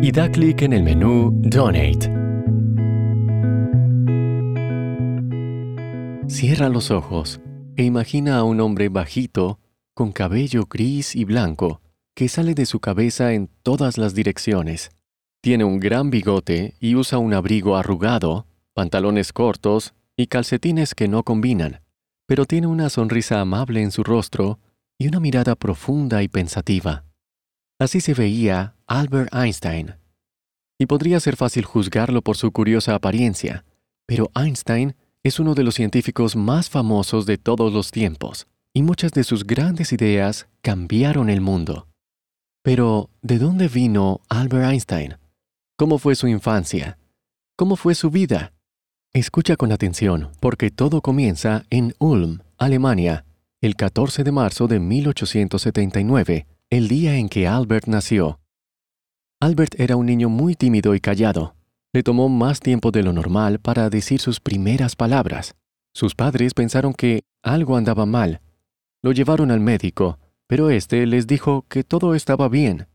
y da clic en el menú Donate. Cierra los ojos e imagina a un hombre bajito, con cabello gris y blanco, que sale de su cabeza en todas las direcciones. Tiene un gran bigote y usa un abrigo arrugado, pantalones cortos y calcetines que no combinan, pero tiene una sonrisa amable en su rostro y una mirada profunda y pensativa. Así se veía Albert Einstein. Y podría ser fácil juzgarlo por su curiosa apariencia, pero Einstein es uno de los científicos más famosos de todos los tiempos, y muchas de sus grandes ideas cambiaron el mundo. Pero, ¿de dónde vino Albert Einstein? ¿Cómo fue su infancia? ¿Cómo fue su vida? Escucha con atención, porque todo comienza en Ulm, Alemania, el 14 de marzo de 1879, el día en que Albert nació. Albert era un niño muy tímido y callado. Le tomó más tiempo de lo normal para decir sus primeras palabras. Sus padres pensaron que algo andaba mal. Lo llevaron al médico, pero éste les dijo que todo estaba bien.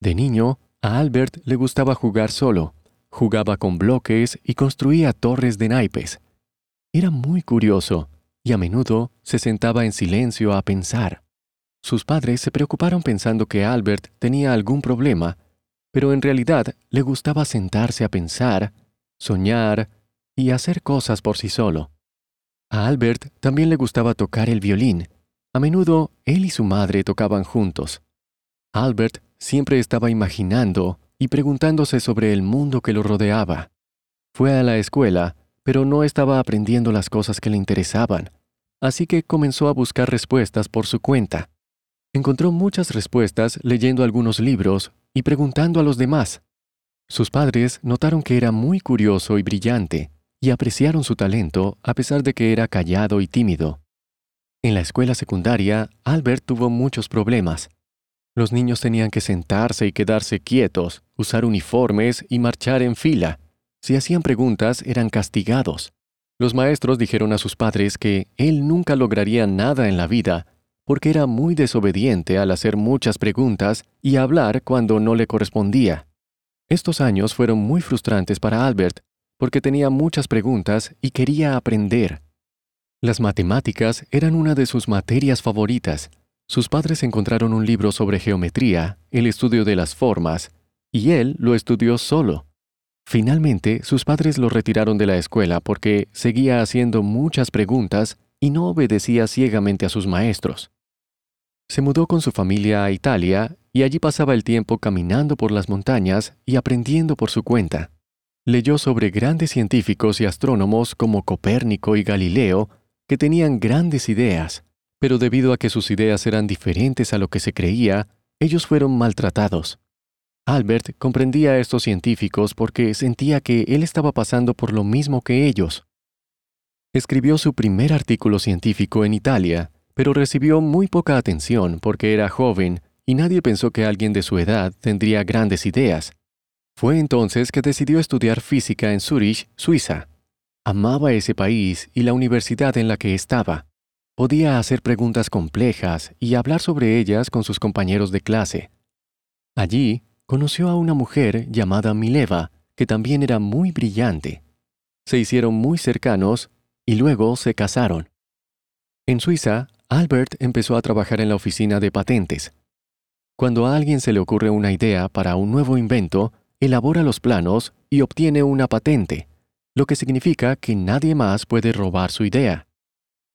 De niño, a Albert le gustaba jugar solo. Jugaba con bloques y construía torres de naipes. Era muy curioso y a menudo se sentaba en silencio a pensar. Sus padres se preocuparon pensando que Albert tenía algún problema, pero en realidad le gustaba sentarse a pensar, soñar y hacer cosas por sí solo. A Albert también le gustaba tocar el violín. A menudo él y su madre tocaban juntos. Albert siempre estaba imaginando y preguntándose sobre el mundo que lo rodeaba. Fue a la escuela, pero no estaba aprendiendo las cosas que le interesaban, así que comenzó a buscar respuestas por su cuenta. Encontró muchas respuestas leyendo algunos libros y preguntando a los demás. Sus padres notaron que era muy curioso y brillante, y apreciaron su talento a pesar de que era callado y tímido. En la escuela secundaria, Albert tuvo muchos problemas. Los niños tenían que sentarse y quedarse quietos, usar uniformes y marchar en fila. Si hacían preguntas, eran castigados. Los maestros dijeron a sus padres que él nunca lograría nada en la vida porque era muy desobediente al hacer muchas preguntas y hablar cuando no le correspondía. Estos años fueron muy frustrantes para Albert, porque tenía muchas preguntas y quería aprender. Las matemáticas eran una de sus materias favoritas. Sus padres encontraron un libro sobre geometría, el estudio de las formas, y él lo estudió solo. Finalmente, sus padres lo retiraron de la escuela porque seguía haciendo muchas preguntas y no obedecía ciegamente a sus maestros. Se mudó con su familia a Italia y allí pasaba el tiempo caminando por las montañas y aprendiendo por su cuenta. Leyó sobre grandes científicos y astrónomos como Copérnico y Galileo, que tenían grandes ideas, pero debido a que sus ideas eran diferentes a lo que se creía, ellos fueron maltratados. Albert comprendía a estos científicos porque sentía que él estaba pasando por lo mismo que ellos. Escribió su primer artículo científico en Italia pero recibió muy poca atención porque era joven y nadie pensó que alguien de su edad tendría grandes ideas. Fue entonces que decidió estudiar física en Zurich, Suiza. Amaba ese país y la universidad en la que estaba. Podía hacer preguntas complejas y hablar sobre ellas con sus compañeros de clase. Allí conoció a una mujer llamada Mileva, que también era muy brillante. Se hicieron muy cercanos y luego se casaron. En Suiza, Albert empezó a trabajar en la oficina de patentes. Cuando a alguien se le ocurre una idea para un nuevo invento, elabora los planos y obtiene una patente, lo que significa que nadie más puede robar su idea.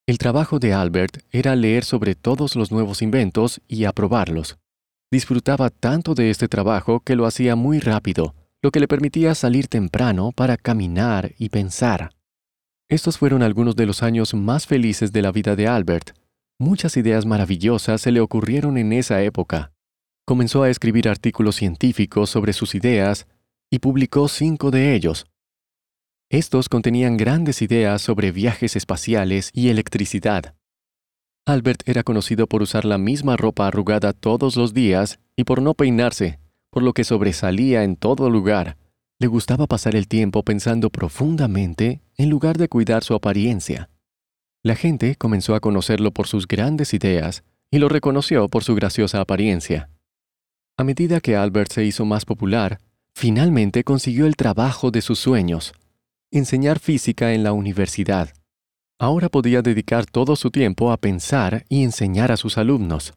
El trabajo de Albert era leer sobre todos los nuevos inventos y aprobarlos. Disfrutaba tanto de este trabajo que lo hacía muy rápido, lo que le permitía salir temprano para caminar y pensar. Estos fueron algunos de los años más felices de la vida de Albert, Muchas ideas maravillosas se le ocurrieron en esa época. Comenzó a escribir artículos científicos sobre sus ideas y publicó cinco de ellos. Estos contenían grandes ideas sobre viajes espaciales y electricidad. Albert era conocido por usar la misma ropa arrugada todos los días y por no peinarse, por lo que sobresalía en todo lugar. Le gustaba pasar el tiempo pensando profundamente en lugar de cuidar su apariencia. La gente comenzó a conocerlo por sus grandes ideas y lo reconoció por su graciosa apariencia. A medida que Albert se hizo más popular, finalmente consiguió el trabajo de sus sueños, enseñar física en la universidad. Ahora podía dedicar todo su tiempo a pensar y enseñar a sus alumnos.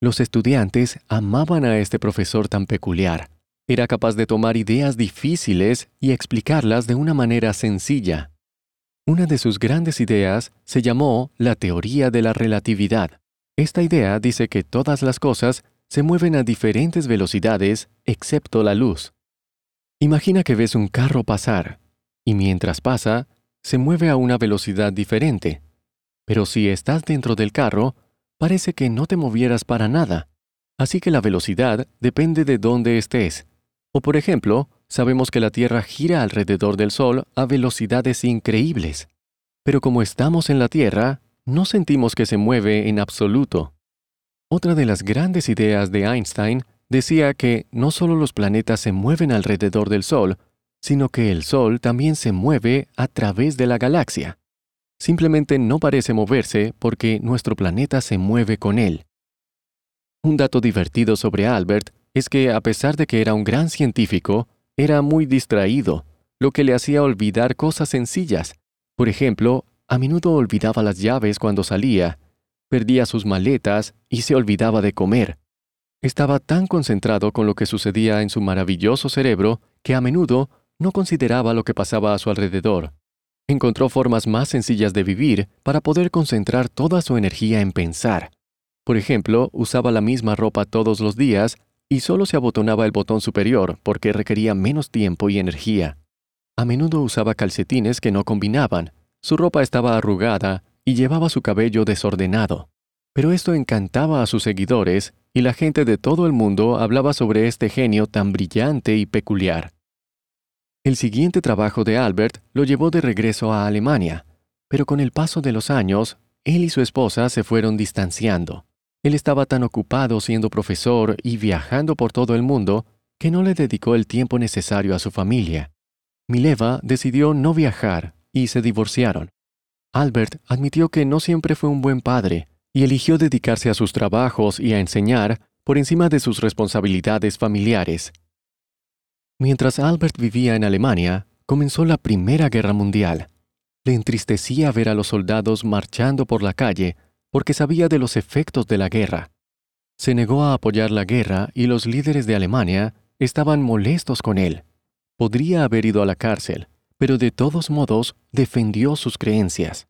Los estudiantes amaban a este profesor tan peculiar. Era capaz de tomar ideas difíciles y explicarlas de una manera sencilla. Una de sus grandes ideas se llamó la teoría de la relatividad. Esta idea dice que todas las cosas se mueven a diferentes velocidades excepto la luz. Imagina que ves un carro pasar, y mientras pasa, se mueve a una velocidad diferente. Pero si estás dentro del carro, parece que no te movieras para nada. Así que la velocidad depende de dónde estés. O por ejemplo, sabemos que la Tierra gira alrededor del Sol a velocidades increíbles. Pero como estamos en la Tierra, no sentimos que se mueve en absoluto. Otra de las grandes ideas de Einstein decía que no solo los planetas se mueven alrededor del Sol, sino que el Sol también se mueve a través de la galaxia. Simplemente no parece moverse porque nuestro planeta se mueve con él. Un dato divertido sobre Albert es que a pesar de que era un gran científico, era muy distraído, lo que le hacía olvidar cosas sencillas. Por ejemplo, a menudo olvidaba las llaves cuando salía, perdía sus maletas y se olvidaba de comer. Estaba tan concentrado con lo que sucedía en su maravilloso cerebro que a menudo no consideraba lo que pasaba a su alrededor encontró formas más sencillas de vivir para poder concentrar toda su energía en pensar. Por ejemplo, usaba la misma ropa todos los días y solo se abotonaba el botón superior porque requería menos tiempo y energía. A menudo usaba calcetines que no combinaban, su ropa estaba arrugada y llevaba su cabello desordenado. Pero esto encantaba a sus seguidores y la gente de todo el mundo hablaba sobre este genio tan brillante y peculiar. El siguiente trabajo de Albert lo llevó de regreso a Alemania, pero con el paso de los años, él y su esposa se fueron distanciando. Él estaba tan ocupado siendo profesor y viajando por todo el mundo que no le dedicó el tiempo necesario a su familia. Mileva decidió no viajar y se divorciaron. Albert admitió que no siempre fue un buen padre y eligió dedicarse a sus trabajos y a enseñar por encima de sus responsabilidades familiares. Mientras Albert vivía en Alemania, comenzó la Primera Guerra Mundial. Le entristecía ver a los soldados marchando por la calle porque sabía de los efectos de la guerra. Se negó a apoyar la guerra y los líderes de Alemania estaban molestos con él. Podría haber ido a la cárcel, pero de todos modos defendió sus creencias.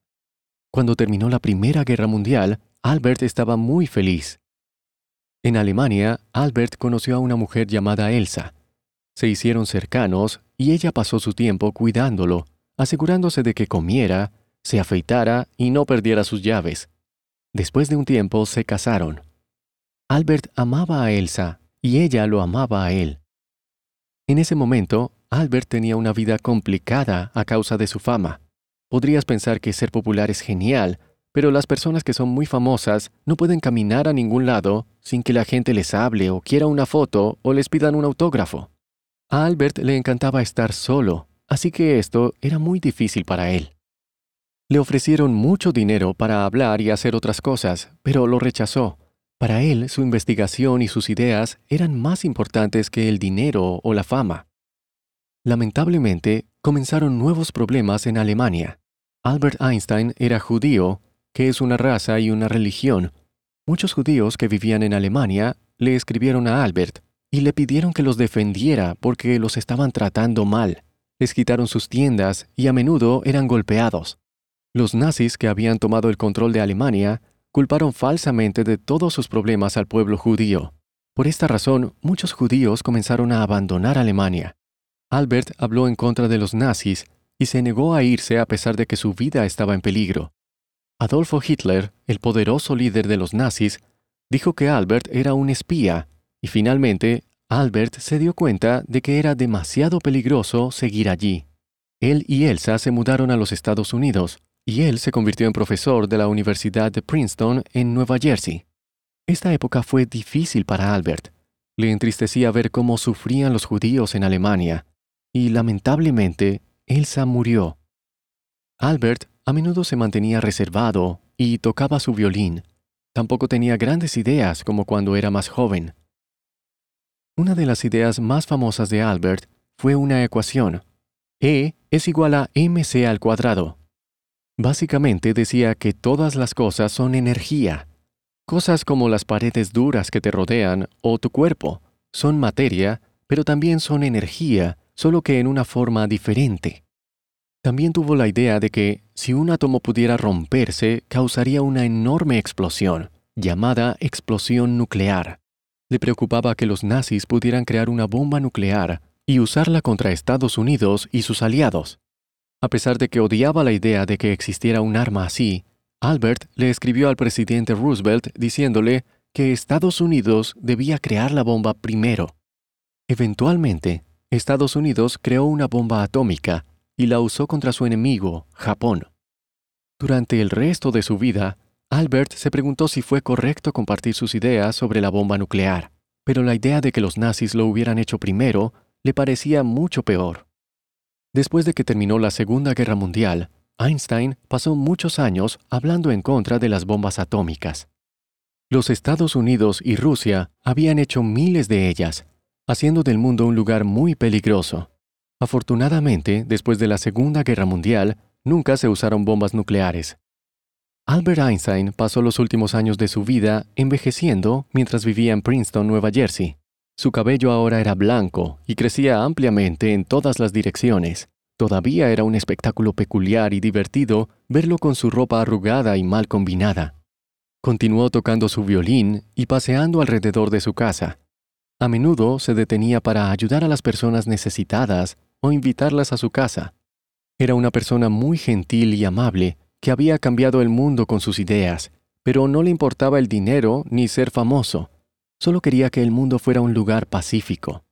Cuando terminó la Primera Guerra Mundial, Albert estaba muy feliz. En Alemania, Albert conoció a una mujer llamada Elsa, se hicieron cercanos y ella pasó su tiempo cuidándolo, asegurándose de que comiera, se afeitara y no perdiera sus llaves. Después de un tiempo se casaron. Albert amaba a Elsa y ella lo amaba a él. En ese momento, Albert tenía una vida complicada a causa de su fama. Podrías pensar que ser popular es genial, pero las personas que son muy famosas no pueden caminar a ningún lado sin que la gente les hable o quiera una foto o les pidan un autógrafo. A Albert le encantaba estar solo, así que esto era muy difícil para él. Le ofrecieron mucho dinero para hablar y hacer otras cosas, pero lo rechazó. Para él, su investigación y sus ideas eran más importantes que el dinero o la fama. Lamentablemente, comenzaron nuevos problemas en Alemania. Albert Einstein era judío, que es una raza y una religión. Muchos judíos que vivían en Alemania le escribieron a Albert y le pidieron que los defendiera porque los estaban tratando mal. Les quitaron sus tiendas y a menudo eran golpeados. Los nazis que habían tomado el control de Alemania culparon falsamente de todos sus problemas al pueblo judío. Por esta razón, muchos judíos comenzaron a abandonar Alemania. Albert habló en contra de los nazis y se negó a irse a pesar de que su vida estaba en peligro. Adolfo Hitler, el poderoso líder de los nazis, dijo que Albert era un espía y finalmente Albert se dio cuenta de que era demasiado peligroso seguir allí. Él y Elsa se mudaron a los Estados Unidos, y él se convirtió en profesor de la Universidad de Princeton en Nueva Jersey. Esta época fue difícil para Albert. Le entristecía ver cómo sufrían los judíos en Alemania, y lamentablemente Elsa murió. Albert a menudo se mantenía reservado y tocaba su violín. Tampoco tenía grandes ideas como cuando era más joven. Una de las ideas más famosas de Albert fue una ecuación. E es igual a mc al cuadrado. Básicamente decía que todas las cosas son energía. Cosas como las paredes duras que te rodean o tu cuerpo son materia, pero también son energía, solo que en una forma diferente. También tuvo la idea de que si un átomo pudiera romperse, causaría una enorme explosión, llamada explosión nuclear. Le preocupaba que los nazis pudieran crear una bomba nuclear y usarla contra Estados Unidos y sus aliados. A pesar de que odiaba la idea de que existiera un arma así, Albert le escribió al presidente Roosevelt diciéndole que Estados Unidos debía crear la bomba primero. Eventualmente, Estados Unidos creó una bomba atómica y la usó contra su enemigo, Japón. Durante el resto de su vida, Albert se preguntó si fue correcto compartir sus ideas sobre la bomba nuclear, pero la idea de que los nazis lo hubieran hecho primero le parecía mucho peor. Después de que terminó la Segunda Guerra Mundial, Einstein pasó muchos años hablando en contra de las bombas atómicas. Los Estados Unidos y Rusia habían hecho miles de ellas, haciendo del mundo un lugar muy peligroso. Afortunadamente, después de la Segunda Guerra Mundial, nunca se usaron bombas nucleares. Albert Einstein pasó los últimos años de su vida envejeciendo mientras vivía en Princeton, Nueva Jersey. Su cabello ahora era blanco y crecía ampliamente en todas las direcciones. Todavía era un espectáculo peculiar y divertido verlo con su ropa arrugada y mal combinada. Continuó tocando su violín y paseando alrededor de su casa. A menudo se detenía para ayudar a las personas necesitadas o invitarlas a su casa. Era una persona muy gentil y amable que había cambiado el mundo con sus ideas, pero no le importaba el dinero ni ser famoso. Solo quería que el mundo fuera un lugar pacífico.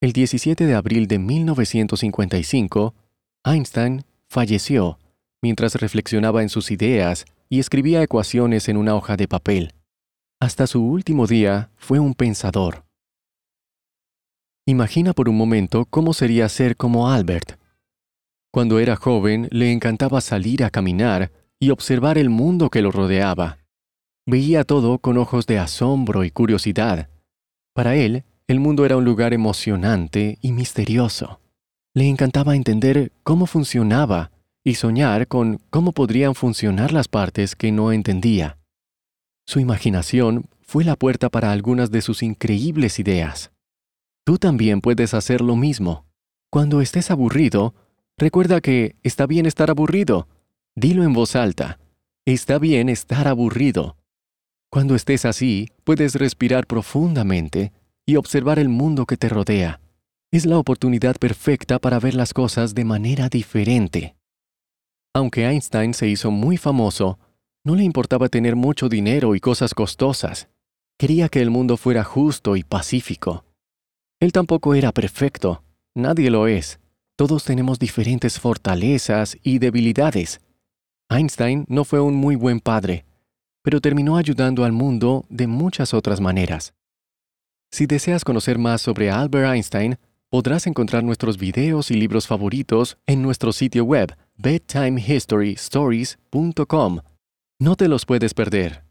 El 17 de abril de 1955, Einstein falleció mientras reflexionaba en sus ideas y escribía ecuaciones en una hoja de papel. Hasta su último día fue un pensador. Imagina por un momento cómo sería ser como Albert. Cuando era joven le encantaba salir a caminar y observar el mundo que lo rodeaba. Veía todo con ojos de asombro y curiosidad. Para él, el mundo era un lugar emocionante y misterioso. Le encantaba entender cómo funcionaba y soñar con cómo podrían funcionar las partes que no entendía. Su imaginación fue la puerta para algunas de sus increíbles ideas. Tú también puedes hacer lo mismo. Cuando estés aburrido, recuerda que está bien estar aburrido. Dilo en voz alta. Está bien estar aburrido. Cuando estés así, puedes respirar profundamente y observar el mundo que te rodea. Es la oportunidad perfecta para ver las cosas de manera diferente. Aunque Einstein se hizo muy famoso, no le importaba tener mucho dinero y cosas costosas. Quería que el mundo fuera justo y pacífico. Él tampoco era perfecto, nadie lo es. Todos tenemos diferentes fortalezas y debilidades. Einstein no fue un muy buen padre, pero terminó ayudando al mundo de muchas otras maneras. Si deseas conocer más sobre Albert Einstein, podrás encontrar nuestros videos y libros favoritos en nuestro sitio web bedtimehistorystories.com. No te los puedes perder.